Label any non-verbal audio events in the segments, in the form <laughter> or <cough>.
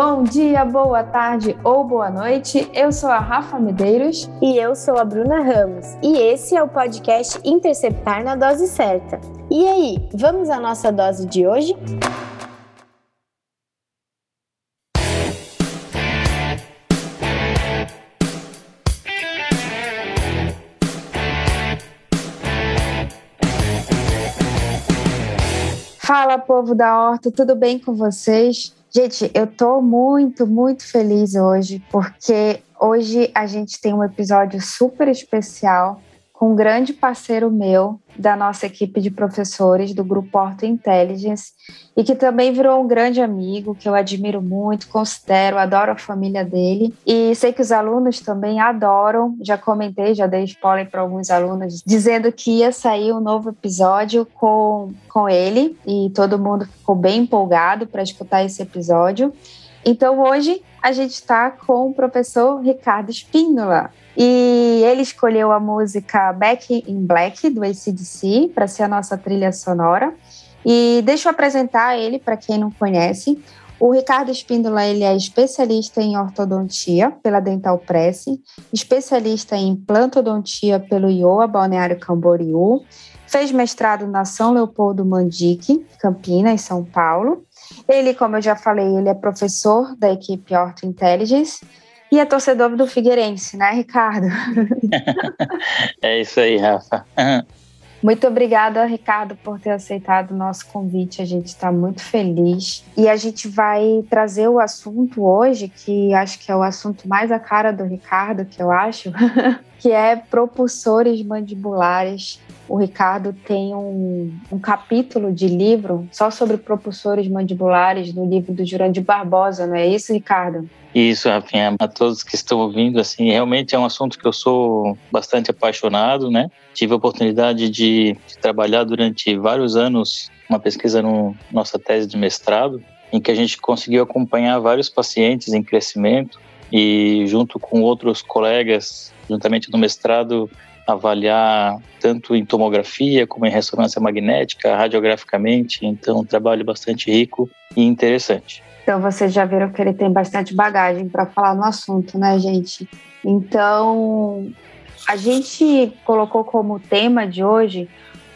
Bom dia, boa tarde ou boa noite. Eu sou a Rafa Medeiros. E eu sou a Bruna Ramos. E esse é o podcast Interceptar na Dose Certa. E aí, vamos à nossa dose de hoje? Fala, povo da Horta, tudo bem com vocês? Gente, eu tô muito, muito feliz hoje, porque hoje a gente tem um episódio super especial com um grande parceiro meu da nossa equipe de professores do Grupo Orto Intelligence e que também virou um grande amigo, que eu admiro muito, considero, adoro a família dele e sei que os alunos também adoram. Já comentei, já dei spoiler para alguns alunos dizendo que ia sair um novo episódio com, com ele e todo mundo ficou bem empolgado para escutar esse episódio. Então hoje a gente está com o professor Ricardo Espínola. E ele escolheu a música Back in Black, do ACDC, para ser a nossa trilha sonora. E deixa eu apresentar ele para quem não conhece. O Ricardo Espíndola ele é especialista em ortodontia pela Dental Press, especialista em plantodontia pelo IOA Balneário Camboriú, fez mestrado na São Leopoldo Mandique, Campinas, São Paulo. Ele, como eu já falei, ele é professor da equipe Orto Intelligence e é torcedor do Figueirense, né, Ricardo? <laughs> é isso aí, Rafa. <laughs> Muito obrigada, Ricardo, por ter aceitado o nosso convite. A gente está muito feliz. E a gente vai trazer o assunto hoje, que acho que é o assunto mais a cara do Ricardo, que eu acho, <laughs> que é propulsores mandibulares. O Ricardo tem um, um, capítulo de livro só sobre propulsores mandibulares no livro do Jurandir Barbosa, não é isso, Ricardo? Isso, Rafinha. A todos que estão ouvindo, assim, realmente é um assunto que eu sou bastante apaixonado, né? Tive a oportunidade de, de trabalhar durante vários anos uma pesquisa no nossa tese de mestrado, em que a gente conseguiu acompanhar vários pacientes em crescimento e junto com outros colegas, juntamente no mestrado, avaliar tanto em tomografia como em ressonância magnética, radiograficamente. Então, um trabalho bastante rico e interessante. Então, vocês já viram que ele tem bastante bagagem para falar no assunto, né, gente? Então, a gente colocou como tema de hoje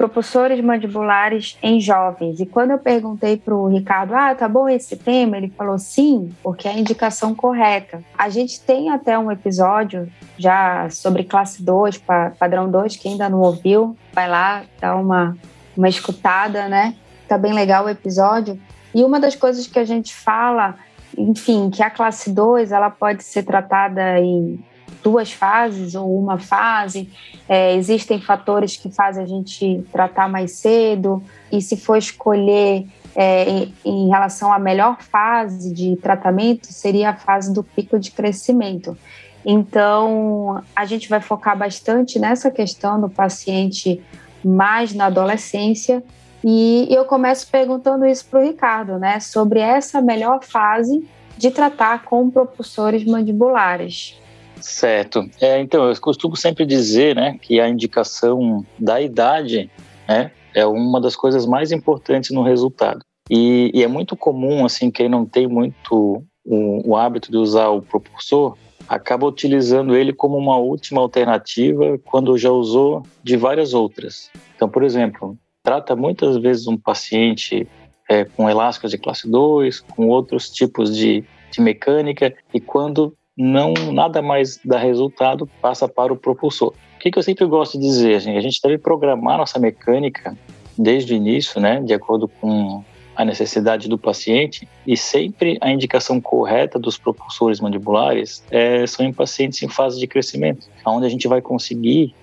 propulsores mandibulares em jovens. E quando eu perguntei para o Ricardo, ah, tá bom esse tema? Ele falou sim, porque é a indicação correta. A gente tem até um episódio já sobre classe 2, padrão 2, que ainda não ouviu, vai lá, dá uma, uma escutada, né? Tá bem legal o episódio. E uma das coisas que a gente fala, enfim, que a classe 2 ela pode ser tratada em duas fases ou uma fase. É, existem fatores que fazem a gente tratar mais cedo, e se for escolher é, em, em, relação à melhor fase de tratamento, seria a fase do pico de crescimento. Então, a gente vai focar bastante nessa questão do paciente mais na adolescência. E eu começo perguntando isso para o Ricardo, né, sobre essa melhor fase de tratar com propulsores mandibulares. Certo. É, então, eu costumo sempre dizer né, que a indicação da idade né, é uma das coisas mais importantes no resultado. E, e é muito comum, assim, quem não tem muito o, o, hábito de usar o propulsor, acaba utilizando ele como uma última alternativa quando já usou de várias outras. Então, por exemplo, trata muitas vezes um paciente é, com elásticos de classe 2, com outros tipos de, de mecânica, e quando não nada mais dá resultado, passa para o propulsor. O que, que eu sempre gosto de dizer? Assim, a gente deve programar nossa mecânica desde o início, né, de acordo com a necessidade do paciente e sempre a indicação correta dos propulsores mandibulares é, são em pacientes em fase de crescimento, onde a gente vai conseguir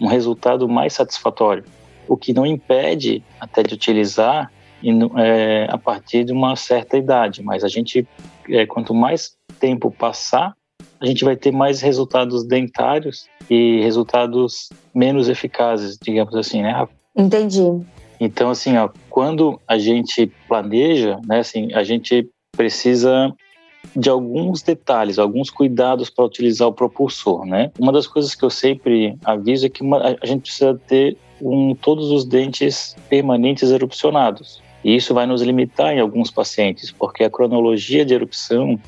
um resultado mais satisfatório, o que não impede até de utilizar é, a partir de uma certa idade, mas a gente, é, quanto mais tempo passar, a gente vai ter mais resultados dentários e resultados menos eficazes, digamos assim, né? Entendi. Então, assim, ó, quando a gente planeja, né, assim, a gente precisa de alguns detalhes, alguns cuidados para utilizar o propulsor, né? Uma das coisas que eu sempre aviso é que a gente precisa ter um, todos os dentes permanentes erupcionados. E isso vai nos limitar em alguns pacientes, porque a cronologia de erupção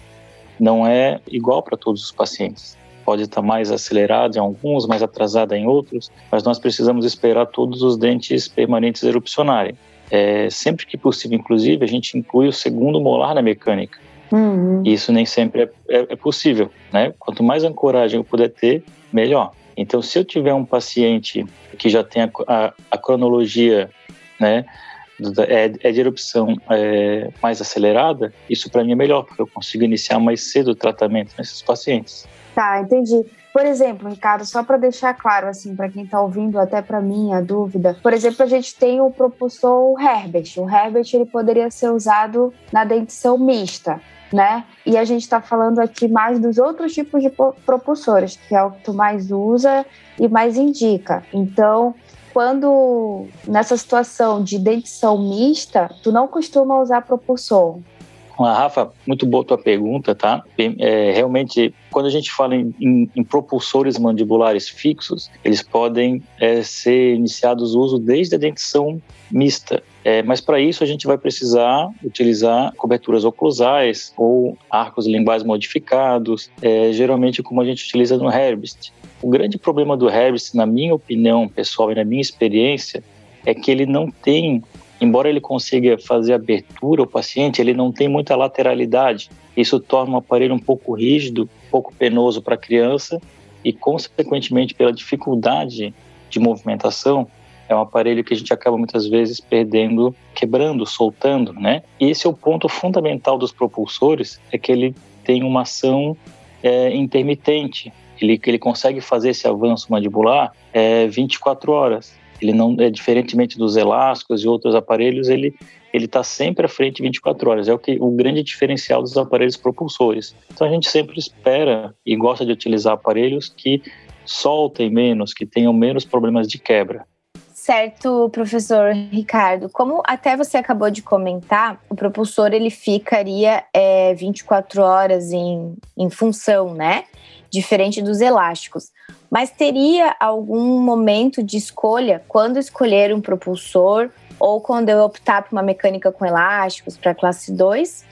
não é igual para todos os pacientes. Pode estar mais acelerada em alguns, mais atrasada em outros, mas nós precisamos esperar todos os dentes permanentes erupcionarem. É, sempre que possível, inclusive, a gente inclui o segundo molar na mecânica. Uhum. Isso nem sempre é, é, é, possível, né? Quanto mais ancoragem eu puder ter, melhor. Então, se eu tiver um paciente que já tem a, a, a cronologia, né, é, é de erupção é, mais acelerada, isso para mim é melhor, porque eu consigo iniciar mais cedo o tratamento nesses pacientes. Tá, entendi. Por exemplo, Ricardo, só para deixar claro, assim, para quem está ouvindo, até para mim, a dúvida. Por exemplo, a gente tem o propulsor Herbert. O Herbert ele poderia ser usado na dentição mista, né? E a gente está falando aqui mais dos outros tipos de propulsores, que é o que tu mais usa e mais indica. Então, quando nessa situação de dentição mista, tu não costuma usar propulsor. Rafa, muito boa tua pergunta, tá? É, realmente, quando a gente fala em, em, em, propulsores mandibulares fixos, eles podem é, ser iniciados o uso desde a dentição mista. É, mas para isso a gente vai precisar utilizar coberturas oclusais ou arcos linguais modificados, é, geralmente como a gente utiliza no Herbst. O grande problema do Harris, na minha opinião pessoal e na minha experiência, é que ele não tem, embora ele consiga fazer abertura ao paciente, ele não tem muita lateralidade. Isso torna o aparelho um pouco rígido, um pouco penoso para a criança e, consequentemente, pela dificuldade de movimentação, é um aparelho que a gente acaba muitas vezes perdendo, quebrando, soltando, né? E esse é o ponto fundamental dos propulsores, é que ele tem uma ação é, intermitente ele, ele consegue fazer esse avanço mandibular é, 24 horas. Ele não é diferentemente dos elásticos e outros aparelhos, ele ele está sempre à frente 24 horas. É o que o grande diferencial dos aparelhos propulsores. Então a gente sempre espera e gosta de utilizar aparelhos que soltem menos, que tenham menos problemas de quebra. Certo, professor Ricardo. Como até você acabou de comentar, o propulsor ele ficaria é, 24 horas em, em função, né? Diferente dos elásticos. Mas teria algum momento de escolha quando escolher um propulsor ou quando eu optar por uma mecânica com elásticos para classe 2?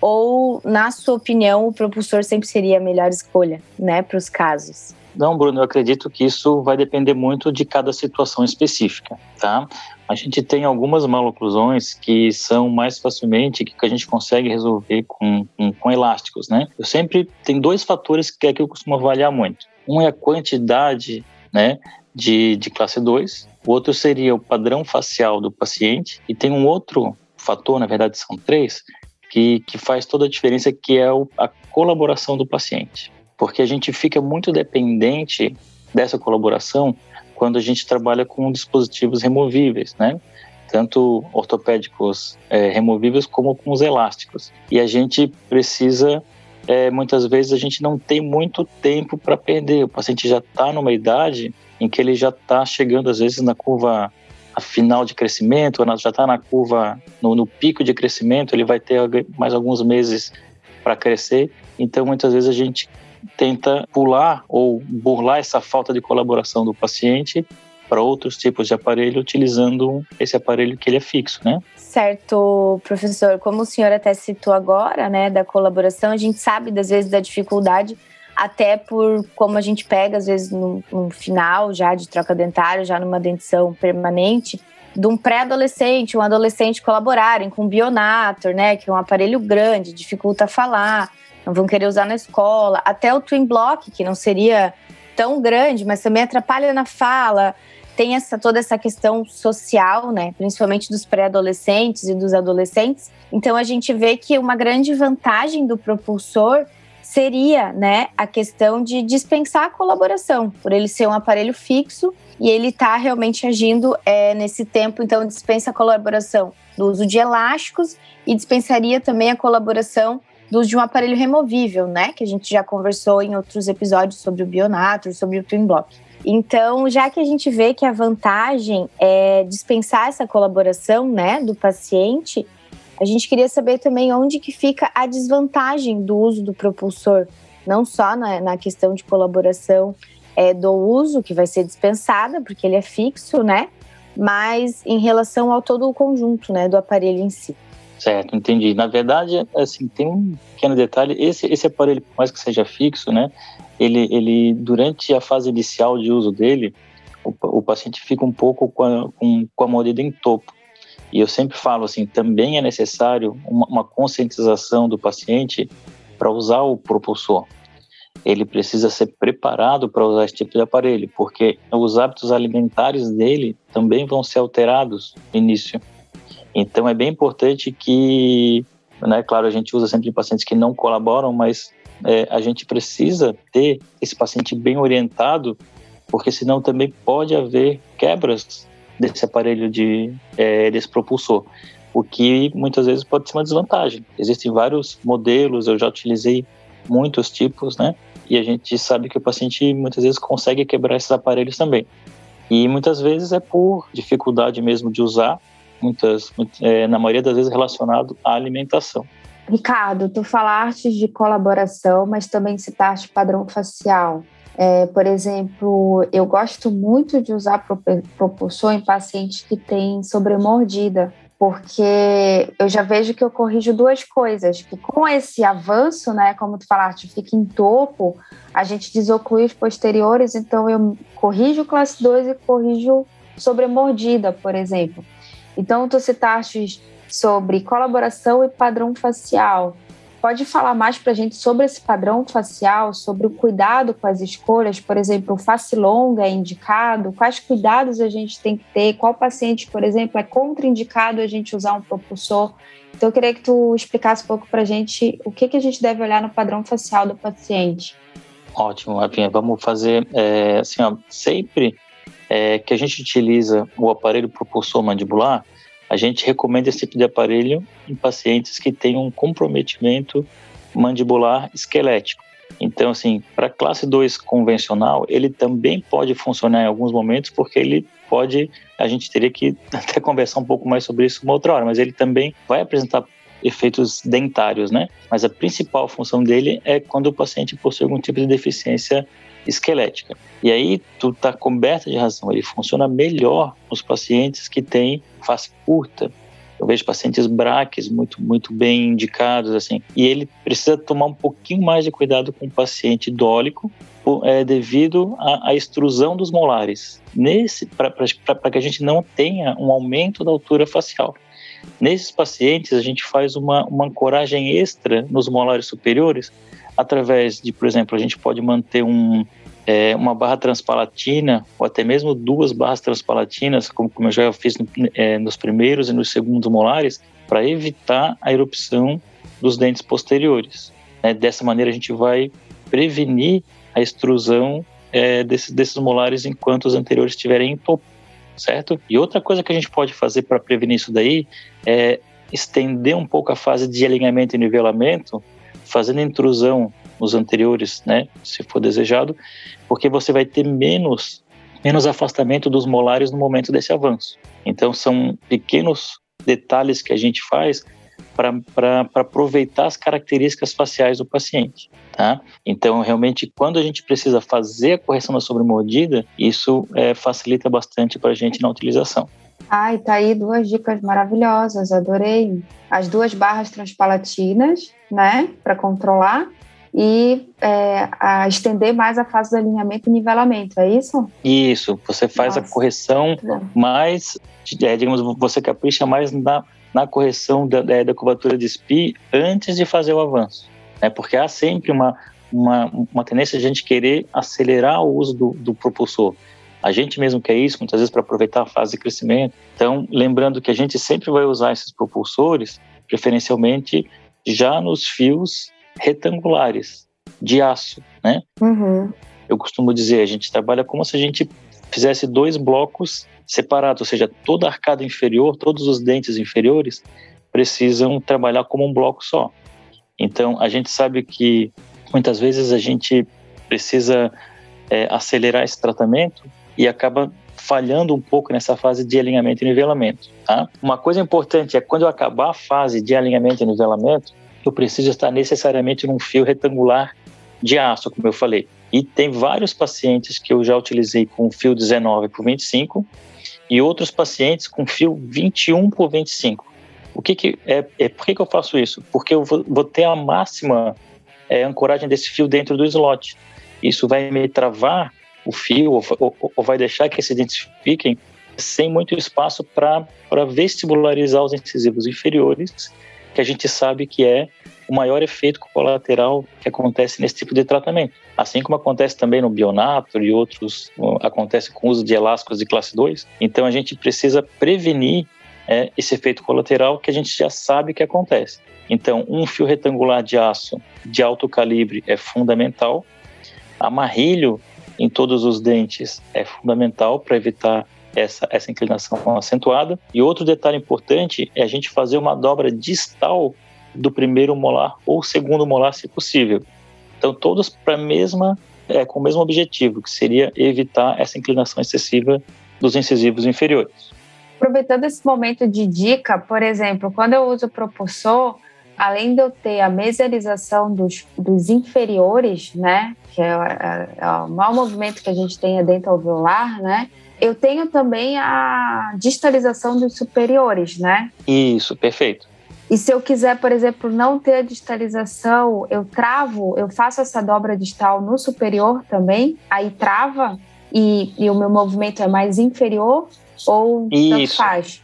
Ou, na sua opinião, o propulsor sempre seria a melhor escolha, né, para os casos? Não, Bruno, eu acredito que isso vai depender muito de cada situação específica, tá? A gente tem algumas maloclusões que são mais facilmente que a gente consegue resolver com, com, com elásticos, né? Eu sempre tem dois fatores que é que eu costumo avaliar muito. Um é a quantidade, né, de, de classe 2, o outro seria o padrão facial do paciente e tem um outro fator, na verdade são três, que, que faz toda a diferença, que é o, a colaboração do paciente porque a gente fica muito dependente dessa colaboração quando a gente trabalha com dispositivos removíveis, né? Tanto ortopédicos é, removíveis como com os elásticos. E a gente precisa, é, muitas vezes, a gente não tem muito tempo para perder. O paciente já está numa idade em que ele já está chegando, às vezes, na curva final de crescimento, já está na curva, no, no, pico de crescimento, ele vai ter mais alguns meses para crescer. Então, muitas vezes a gente tenta pular ou burlar essa falta de colaboração do paciente para outros tipos de aparelho utilizando esse aparelho que ele é fixo, né? Certo, professor. Como o senhor até citou agora, né, da colaboração, a gente sabe das vezes da dificuldade até por como a gente pega às vezes no, no final já de troca dentária, já numa dentição permanente, de um pré-adolescente, um adolescente colaborarem com o Bionator, né, que é um aparelho grande, dificulta falar não vão querer usar na escola. Até o Twin Block, que não seria tão grande, mas também atrapalha na fala. Tem essa, toda essa questão social, né? Principalmente dos pré-adolescentes e dos adolescentes. Então a gente vê que uma grande vantagem do propulsor seria, né, a questão de dispensar a colaboração, por ele ser um aparelho fixo e ele está realmente agindo é, nesse tempo, então dispensa a colaboração do uso de elásticos e dispensaria também a colaboração do uso de um aparelho removível, né? Que a gente já conversou em outros episódios sobre o Bionator, sobre o Twin Block. Então, já que a gente vê que a vantagem é dispensar essa colaboração, né, do paciente, a gente queria saber também onde que fica a desvantagem do uso do propulsor, não só na, na questão de colaboração é, do uso, que vai ser dispensada, porque ele é fixo, né? mas em relação ao todo o conjunto, né, do aparelho em si. Certo, entendi. Na verdade, assim, tem um pequeno detalhe, esse, esse aparelho, por mais que seja fixo, né, ele, ele durante a fase inicial de uso dele, o, o paciente fica um pouco com a, com, com a mordida em topo. E eu sempre falo assim, também é necessário uma, uma conscientização do paciente para usar o propulsor. Ele precisa ser preparado para usar esse tipo de aparelho, porque os hábitos alimentares dele também vão ser alterados no início. Então é bem importante que, né, claro, a gente usa sempre em pacientes que não colaboram, mas é, a gente precisa ter esse paciente bem orientado, porque senão também pode haver quebras desse aparelho de é, desse propulsor, o que muitas vezes pode ser uma desvantagem. Existem vários modelos, eu já utilizei muitos tipos, né? E a gente sabe que o paciente muitas vezes consegue quebrar esses aparelhos também. E muitas vezes é por dificuldade mesmo de usar, muitas, é, na maioria das vezes relacionado à alimentação. Ricardo, tu falaste de colaboração, mas também citaste padrão facial. É, por exemplo, eu gosto muito de usar propulsor em pacientes que têm sobremordida, porque eu já vejo que eu corrijo duas coisas, que com esse avanço, né, como tu falaste, fica em topo, a gente desoclui os posteriores, então eu corrijo classe 2 e corrijo sobremordida, por exemplo. Então, tu citaste sobre colaboração e padrão facial. Pode falar mais para a gente sobre esse padrão facial, sobre o cuidado com as escolhas, por exemplo, face longa é indicado, quais cuidados a gente tem que ter, qual paciente, por exemplo, é contraindicado a gente usar um propulsor. Então, eu queria que tu explicasse um pouco para a gente o que, que a gente deve olhar no padrão facial do paciente. Ótimo, Rafinha. Vamos fazer é, assim, ó, sempre é, que a gente utiliza o aparelho propulsor mandibular, a gente recomenda esse tipo de aparelho em pacientes que têm um comprometimento mandibular esquelético. Então, assim, para classe 2 convencional, ele também pode funcionar em alguns momentos, porque ele pode, a gente teria que <laughs> até conversar um pouco mais sobre isso uma outra hora, mas ele também vai apresentar efeitos dentários, né? Mas a principal função dele é quando o paciente possui algum tipo de deficiência esquelética. E aí tu está coberta de razão, ele funciona melhor nos pacientes que têm face curta. Eu vejo pacientes braques muito, muito bem indicados, assim. E ele precisa tomar um pouquinho mais de cuidado com o paciente dólico, é, devido à, à, extrusão dos molares, para que a gente não tenha um aumento da altura facial. Nesses pacientes, a gente faz uma, uma ancoragem extra nos molares superiores, através de, por exemplo, a gente pode manter um, é, uma barra transpalatina, ou até mesmo duas barras transpalatinas, como, como eu já fiz no, é, nos primeiros e nos segundos molares, para evitar a erupção dos dentes posteriores. Né? Dessa maneira, a gente vai prevenir a extrusão é, desse, desses molares enquanto os anteriores estiverem em topo, certo? E outra coisa que a gente pode fazer para prevenir isso daí é estender um pouco a fase de alinhamento e nivelamento, fazendo intrusão nos anteriores, né, se for desejado, porque você vai ter menos menos afastamento dos molares no momento desse avanço. Então são pequenos detalhes que a gente faz para aproveitar as características faciais do paciente. Tá? Então, realmente, quando a gente precisa fazer a correção da sobremordida, isso é, facilita bastante para a gente na utilização. Ai, tá aí duas dicas maravilhosas, adorei. As duas barras transpalatinas, né, para controlar, e é, a estender mais a fase do alinhamento e nivelamento, é isso? Isso, você faz Nossa, a correção mais, é, digamos, você capricha mais na, na correção da, da, da curvatura de SPI antes de fazer o avanço, né? porque há sempre uma, uma, uma tendência de a gente querer acelerar o uso do, do propulsor. A gente mesmo quer isso, muitas vezes para aproveitar a fase de crescimento. Então, lembrando que a gente sempre vai usar esses propulsores, preferencialmente já nos fios retangulares de aço, né? Uhum. Eu costumo dizer, a gente trabalha como se a gente fizesse dois blocos separados, ou seja, toda a arcada inferior, todos os dentes inferiores precisam trabalhar como um bloco só. Então, a gente sabe que muitas vezes a gente precisa é, acelerar esse tratamento e acaba falhando um pouco nessa fase de alinhamento e nivelamento. Tá? Uma coisa importante é quando eu acabar a fase de alinhamento e nivelamento, eu preciso estar necessariamente num fio retangular de aço, como eu falei. E tem vários pacientes que eu já utilizei com fio 19 por 25 e outros pacientes com fio 21 por 25. O que, que é, é por que, que eu faço isso? Porque eu vou, vou ter a máxima é, ancoragem desse fio dentro do slot. Isso vai me travar o fio ou, ou, ou vai deixar que se identifiquem sem muito espaço para vestibularizar os incisivos inferiores, que a gente sabe que é o maior efeito colateral que acontece nesse tipo de tratamento. Assim como acontece também no bionato e outros, acontece com o uso de elásticos de classe 2. Então a gente precisa prevenir é, esse efeito colateral que a gente já sabe que acontece. Então, um fio retangular de aço de alto calibre é fundamental. Amarrilho em todos os dentes é fundamental para evitar essa, essa inclinação acentuada. E outro detalhe importante é a gente fazer uma dobra distal do primeiro molar ou segundo molar, se possível. Então, todos para mesma, é, com o mesmo objetivo, que seria evitar essa inclinação excessiva dos incisivos inferiores. Aproveitando esse momento de dica, por exemplo, quando eu uso o propulsor, além de eu ter a mesialização dos, dos inferiores, né, que é, é, é o maior movimento que a gente tem dentro alveolar, né, eu tenho também a distalização dos superiores, né? Isso, perfeito. E se eu quiser, por exemplo, não ter a distalização, eu travo, eu faço essa dobra distal no superior também, aí trava e, e o meu movimento é mais inferior ou Isso. tanto faz?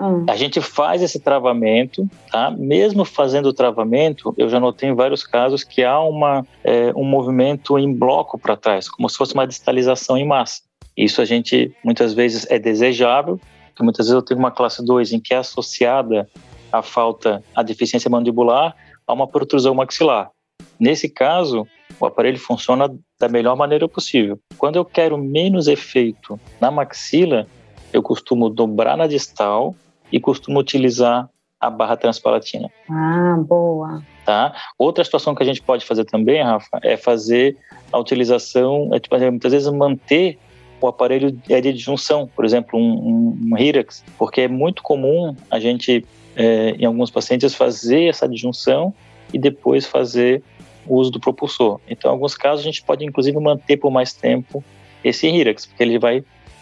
Hum. A gente faz esse travamento, tá? Mesmo fazendo o travamento, eu já notei em vários casos que há uma, é, um movimento em bloco para trás, como se fosse uma distalização em massa. Isso a gente muitas vezes é desejável, porque muitas vezes eu tenho uma classe 2 em que é associada a falta, a deficiência mandibular a uma protrusão maxilar. Nesse caso, o aparelho funciona da melhor maneira possível. Quando eu quero menos efeito na maxila, eu costumo dobrar na distal e costumo utilizar a barra transpalatina. Ah, boa. Tá? Outra situação que a gente pode fazer também, Rafa, é fazer a utilização, é, tipo, muitas vezes manter o aparelho é de junção, por exemplo, um, um, um Hirax, porque é muito comum a gente, é, em alguns pacientes, fazer essa adjunção e depois fazer o uso do propulsor. Então, em alguns casos, a gente pode, inclusive, manter por mais tempo esse Hirax, porque ele vai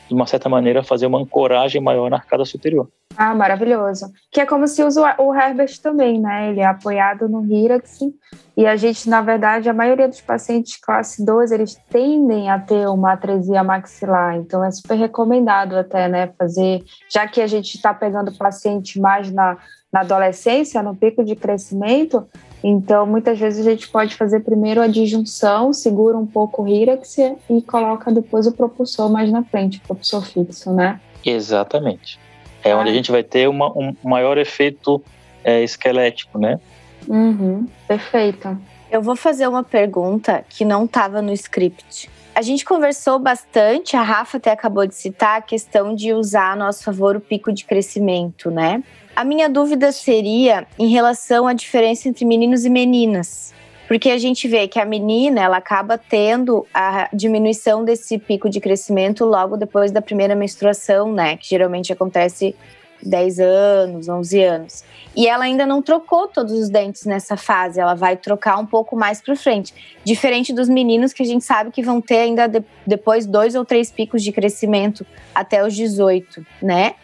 de uma certa maneira, fazer uma ancoragem maior na arcada superior. Ah, maravilhoso. Que é como se usa o Herbert também, né? Ele é apoiado no Hirax e a gente, na verdade, a maioria dos pacientes classe 2, eles tendem a ter uma atresia maxilar, então é super recomendado até, né, fazer, já que a gente está pegando paciente mais na, na adolescência, no pico de crescimento, então, muitas vezes a gente pode fazer primeiro a disjunção, segura um pouco o Hirax e coloca depois o propulsor mais na frente, o propulsor fixo, né? Exatamente. É onde a gente vai ter uma, um maior efeito é, esquelético, né? Uhum, perfeito. Eu vou fazer uma pergunta que não estava no script. A gente conversou bastante, a Rafa até acabou de citar a questão de usar a nosso favor o pico de crescimento, né? A minha dúvida seria em relação à diferença entre meninos e meninas. Porque a gente vê que a menina, ela acaba tendo a diminuição desse pico de crescimento logo depois da primeira menstruação, né? Que geralmente acontece 10 anos, 11 anos. E ela ainda não trocou todos os dentes nessa fase, ela vai trocar um pouco mais para frente. Diferente dos meninos que a gente sabe que vão ter ainda de, depois dois ou três picos de crescimento até os 18, né?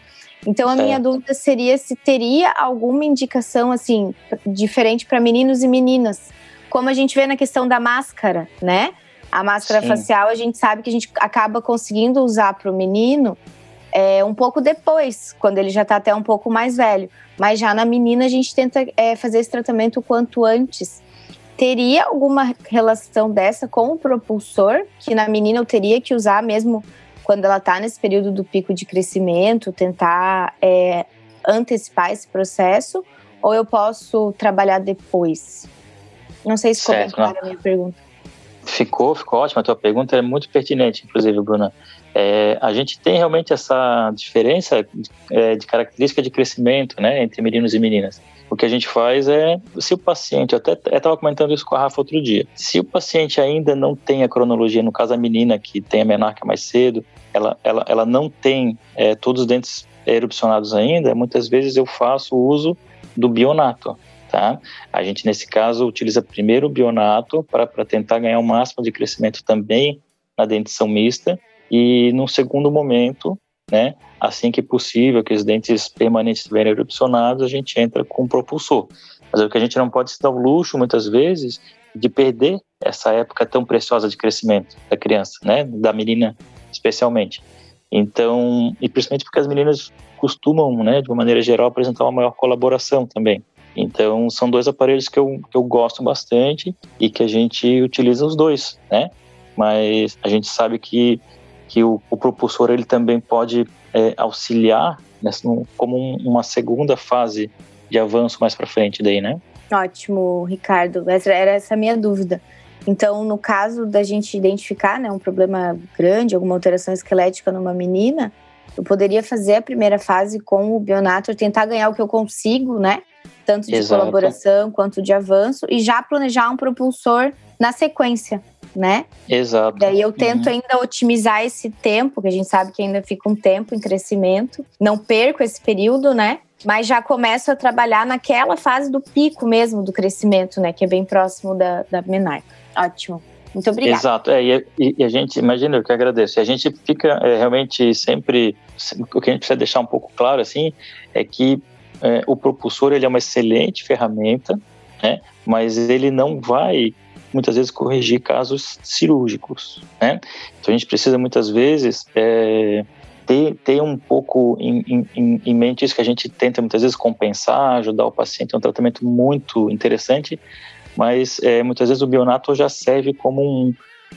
Então a minha dúvida seria se teria alguma indicação assim diferente para meninos e meninas, como a gente vê na questão da máscara, né? A máscara Sim. facial a gente sabe que a gente acaba conseguindo usar para o menino é, um pouco depois, quando ele já está até um pouco mais velho. Mas já na menina a gente tenta é, fazer esse tratamento o quanto antes. Teria alguma relação dessa com o propulsor, que na menina eu teria que usar mesmo quando ela está nesse período do pico de crescimento, tentar é, antecipar esse processo, ou eu posso trabalhar depois? Não sei se ficou bem clara a minha pergunta. Ficou, ficou ótima. A tua pergunta é muito pertinente, inclusive, Bruna. É, a gente tem realmente essa diferença é, de característica de crescimento né, entre meninos e meninas. O que a gente faz é, se o paciente, eu até estava comentando isso com a Rafa outro dia, se o paciente ainda não tem a cronologia, no caso a menina que tem a menarca mais cedo, ela, ela, ela não tem é, todos os dentes erupcionados ainda, muitas vezes eu faço uso do bionato. Tá? A gente, nesse caso, utiliza primeiro o bionato para tentar ganhar o máximo de crescimento também na dentição mista, e no segundo momento né? Assim que possível, que os dentes permanentes estiverem erupcionados, a gente entra com propulsor. Mas o que a gente não pode se dar o luxo, muitas vezes, de perder essa época tão preciosa de crescimento da criança, né? Da menina, especialmente. Então, e principalmente porque as meninas costumam, né, de uma maneira geral, apresentar uma maior colaboração também. Então, são dois aparelhos que eu, que eu gosto bastante e que a gente utiliza os dois, né? Mas a gente sabe que, que o, o propulsor ele também pode é, auxiliar nessa, como um, uma segunda fase de avanço mais para frente daí, né? Ótimo, Ricardo. Essa era essa a minha dúvida. Então, no caso da gente identificar né, um problema grande, alguma alteração esquelética numa menina, eu poderia fazer a primeira fase com o Bionator, tentar ganhar o que eu consigo, né? Tanto de Exato. colaboração quanto de avanço, e já planejar um propulsor na sequência, né? Exato. Daí eu tento uhum. ainda otimizar esse tempo, que a gente sabe que ainda fica um tempo em crescimento. Não perco esse período, né? Mas já começo a trabalhar naquela fase do pico mesmo do crescimento, né? Que é bem próximo da, da menarca. Ótimo. Muito obrigada. Exato. É, e, e, a gente, imagina, eu que agradeço. E a gente fica é, realmente sempre. O que a gente precisa deixar um pouco claro, assim, é que é, o propulsor ele é uma excelente ferramenta, né? Mas ele não vai muitas vezes corrigir casos cirúrgicos, né? Então a gente precisa muitas vezes é, ter, ter um pouco em, em, em, mente isso que a gente tenta muitas vezes compensar, ajudar o paciente, é um tratamento muito interessante, mas é, muitas vezes o bionato já serve como um,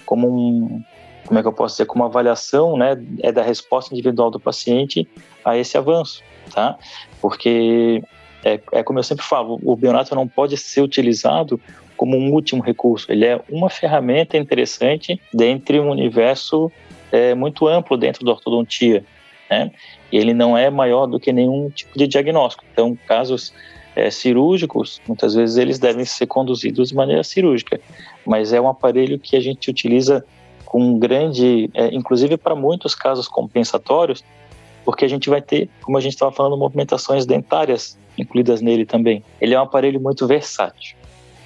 como um, como é que eu posso dizer, como uma avaliação, né, é da resposta individual do paciente a esse avanço, tá? Porque é, é como eu sempre falo, o bionato não pode ser utilizado como um último recurso, ele é uma ferramenta interessante dentro de um universo é, muito amplo dentro da ortodontia, né? Ele não é maior do que nenhum tipo de diagnóstico. Então, casos é, cirúrgicos, muitas vezes eles devem ser conduzidos de maneira cirúrgica, mas é um aparelho que a gente utiliza com grande, é, inclusive para muitos casos compensatórios, porque a gente vai ter, como a gente estava falando, movimentações dentárias incluídas nele também. Ele é um aparelho muito versátil.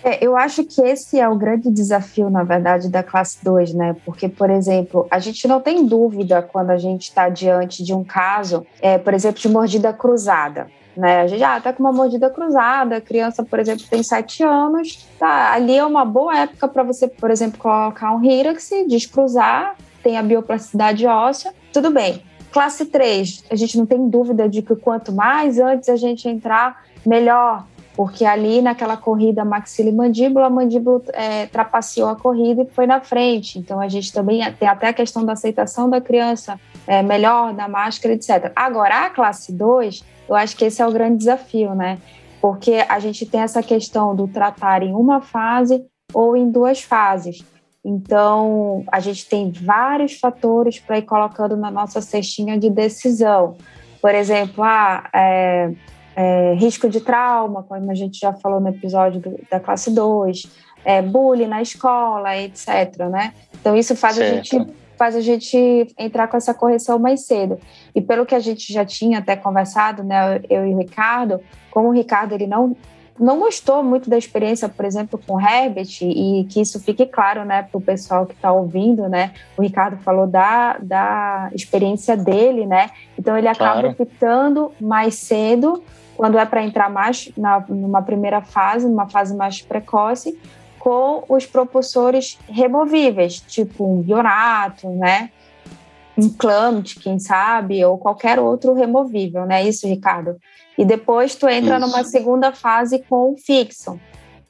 É, eu acho que esse é o grande desafio, na verdade, da classe 2, né? Porque, por exemplo, a gente não tem dúvida quando a gente está diante de um caso, é, por exemplo, de mordida cruzada né? A gente já ah, tá com uma mordida cruzada, a criança, por exemplo, tem sete anos, tá? Ali é uma boa época para você, por exemplo, colocar um Hirax, descruzar, tem a bioplasticidade óssea, tudo bem. Classe 3, a gente não tem dúvida de que quanto mais antes a gente entrar, melhor, porque ali naquela corrida maxila e mandíbula, a mandíbula é, trapaceou a corrida e foi na frente. Então a gente também tem até a questão da aceitação da criança é, melhor, da máscara, etc. Agora, a classe 2, eu acho que esse é o grande desafio, né? Porque a gente tem essa questão do tratar em uma fase ou em duas fases. Então, a gente tem vários fatores para ir colocando na nossa cestinha de decisão. Por exemplo, ah, é, é, risco de trauma, como a gente já falou no episódio do, da classe 2, é, bullying na escola, etc. Né? Então, isso faz certo. a gente faz a gente entrar com essa correção mais cedo. E pelo que a gente já tinha até conversado, né, eu e o Ricardo, como o Ricardo ele não não gostou muito da experiência, por exemplo, com o Herbert, e que isso fique claro, né, para o pessoal que está ouvindo, né? O Ricardo falou da, da experiência dele, né? Então ele acaba claro. optando mais cedo, quando é para entrar mais na, numa primeira fase, numa fase mais precoce, com os propulsores removíveis, tipo um bionato, né? Um clamp, quem sabe, ou qualquer outro removível, né? Isso, Ricardo. E depois tu entra Isso. numa segunda fase com o fixo,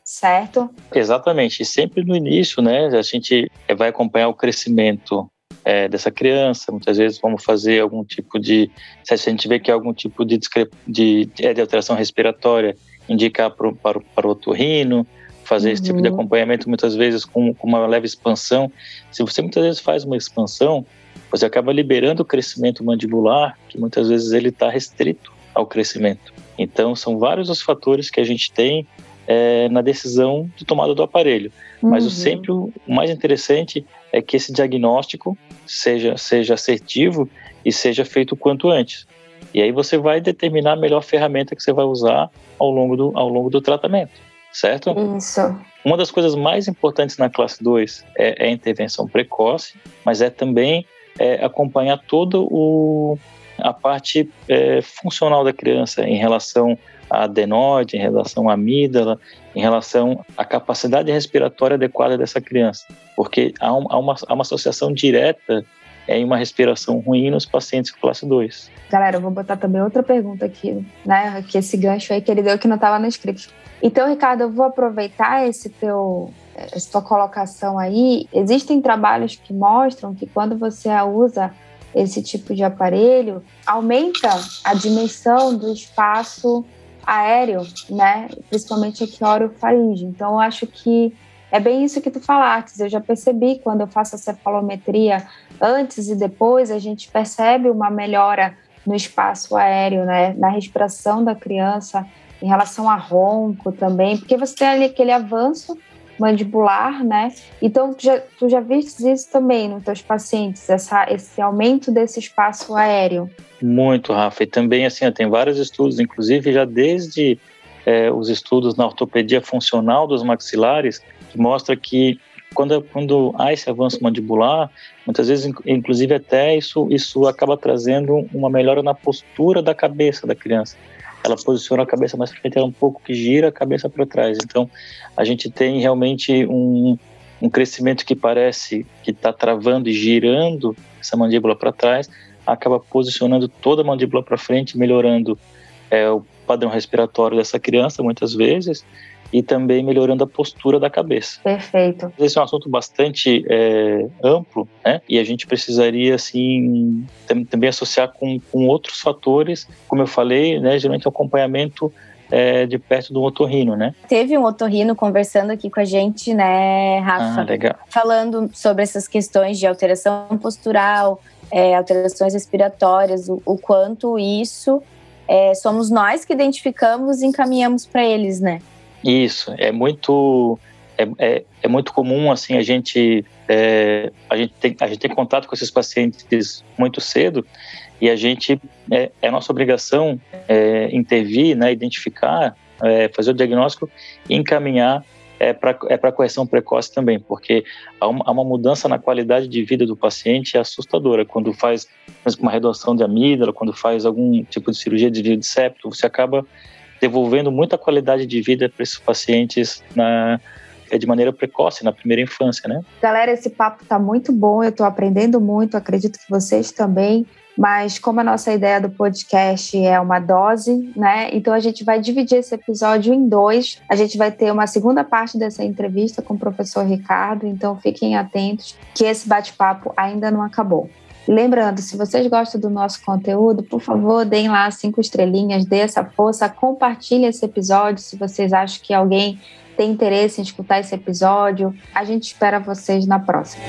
certo? Exatamente. E sempre no início, né? A gente vai acompanhar o crescimento é, dessa criança. Muitas vezes vamos fazer algum tipo de. Se a gente vê que há algum tipo de, de, de alteração respiratória, indicar para, para, para o otorrino fazer uhum. esse tipo de uhum. acompanhamento muitas vezes com, com, uma leve expansão. Se você muitas vezes faz uma expansão, você acaba liberando o crescimento mandibular, que muitas vezes ele está restrito ao crescimento. Então, são vários os fatores que a gente tem é, na decisão de tomada do aparelho. Uhum. Mas o sempre o mais interessante é que esse diagnóstico seja, seja assertivo e seja feito o quanto antes. E aí você vai determinar a melhor ferramenta que você vai usar ao longo do, ao longo do tratamento certo? Isso. Uma das coisas mais importantes na classe 2 é, é a intervenção precoce, mas é também é, acompanhar todo o, a parte é, funcional da criança em relação à adenoide, em relação à amígdala, em relação à capacidade respiratória adequada dessa criança, porque há, um, há, uma, há uma associação direta em uma respiração ruim nos pacientes com classe 2. Galera, eu vou botar também outra pergunta aqui, né? Que esse gancho aí que ele deu que não estava no script. Então, Ricardo, eu vou aproveitar esse teu, essa tua colocação aí. Existem trabalhos que mostram que quando você usa esse tipo de aparelho, aumenta a dimensão do espaço aéreo, né? Principalmente aqui orofaringe. Então, eu acho que é bem isso que tu falaste. Eu já percebi quando eu faço a cefalometria antes e depois, a gente percebe uma melhora no espaço aéreo, né? Na respiração da criança, em relação a ronco também, porque você tem ali aquele avanço mandibular, né? Então, tu já, tu já viste isso também nos teus pacientes, essa, esse aumento desse espaço aéreo? Muito, Rafa. E também, assim, tem vários estudos, inclusive já desde é, os estudos na ortopedia funcional dos maxilares, que mostra que quando, quando há esse avanço mandibular, muitas vezes, inclusive até isso, isso acaba trazendo uma melhora na postura da cabeça da criança ela posiciona a cabeça mais para frente, ela um pouco que gira a cabeça para trás. Então, a gente tem realmente um, um crescimento que parece que está travando e girando essa mandíbula para trás, acaba posicionando toda a mandíbula para frente, melhorando é, o padrão respiratório dessa criança, muitas vezes, e também melhorando a postura da cabeça. Perfeito. Esse é um assunto bastante é, amplo, né? E a gente precisaria, assim, também associar com, com outros fatores, como eu falei, né? Geralmente o acompanhamento é, de perto do otorrino, né? Teve um otorrino conversando aqui com a gente, né, Rafa? Ah, legal. Falando sobre essas questões de alteração postural, é, alterações respiratórias, o, o quanto isso é, somos nós que identificamos e encaminhamos para eles, né? Isso, é muito é, é, é, muito comum assim a gente é, a gente tem a gente tem contato com esses pacientes muito cedo e a gente é, é nossa obrigação é, intervir, né, identificar, é, fazer o diagnóstico e encaminhar é para é para correção precoce também, porque há uma, há uma, mudança na qualidade de vida do paciente assustadora. Quando faz uma redução de amígdala, quando faz algum tipo de cirurgia de de septo, você acaba devolvendo muita qualidade de vida para esses pacientes na, é, de maneira precoce, na primeira infância, né? Galera, esse papo está muito bom, eu estou aprendendo muito, acredito que vocês também. Mas como a nossa ideia do podcast é uma dose, né? Então a gente vai dividir esse episódio em dois. A gente vai ter uma segunda parte dessa entrevista com o professor Ricardo, então fiquem atentos que esse bate-papo ainda não acabou. Lembrando, se vocês gostam do nosso conteúdo, por favor, deem lá cinco estrelinhas, dê essa força, compartilhe esse episódio se vocês acham que alguém tem interesse em escutar esse episódio. A gente espera vocês na próxima.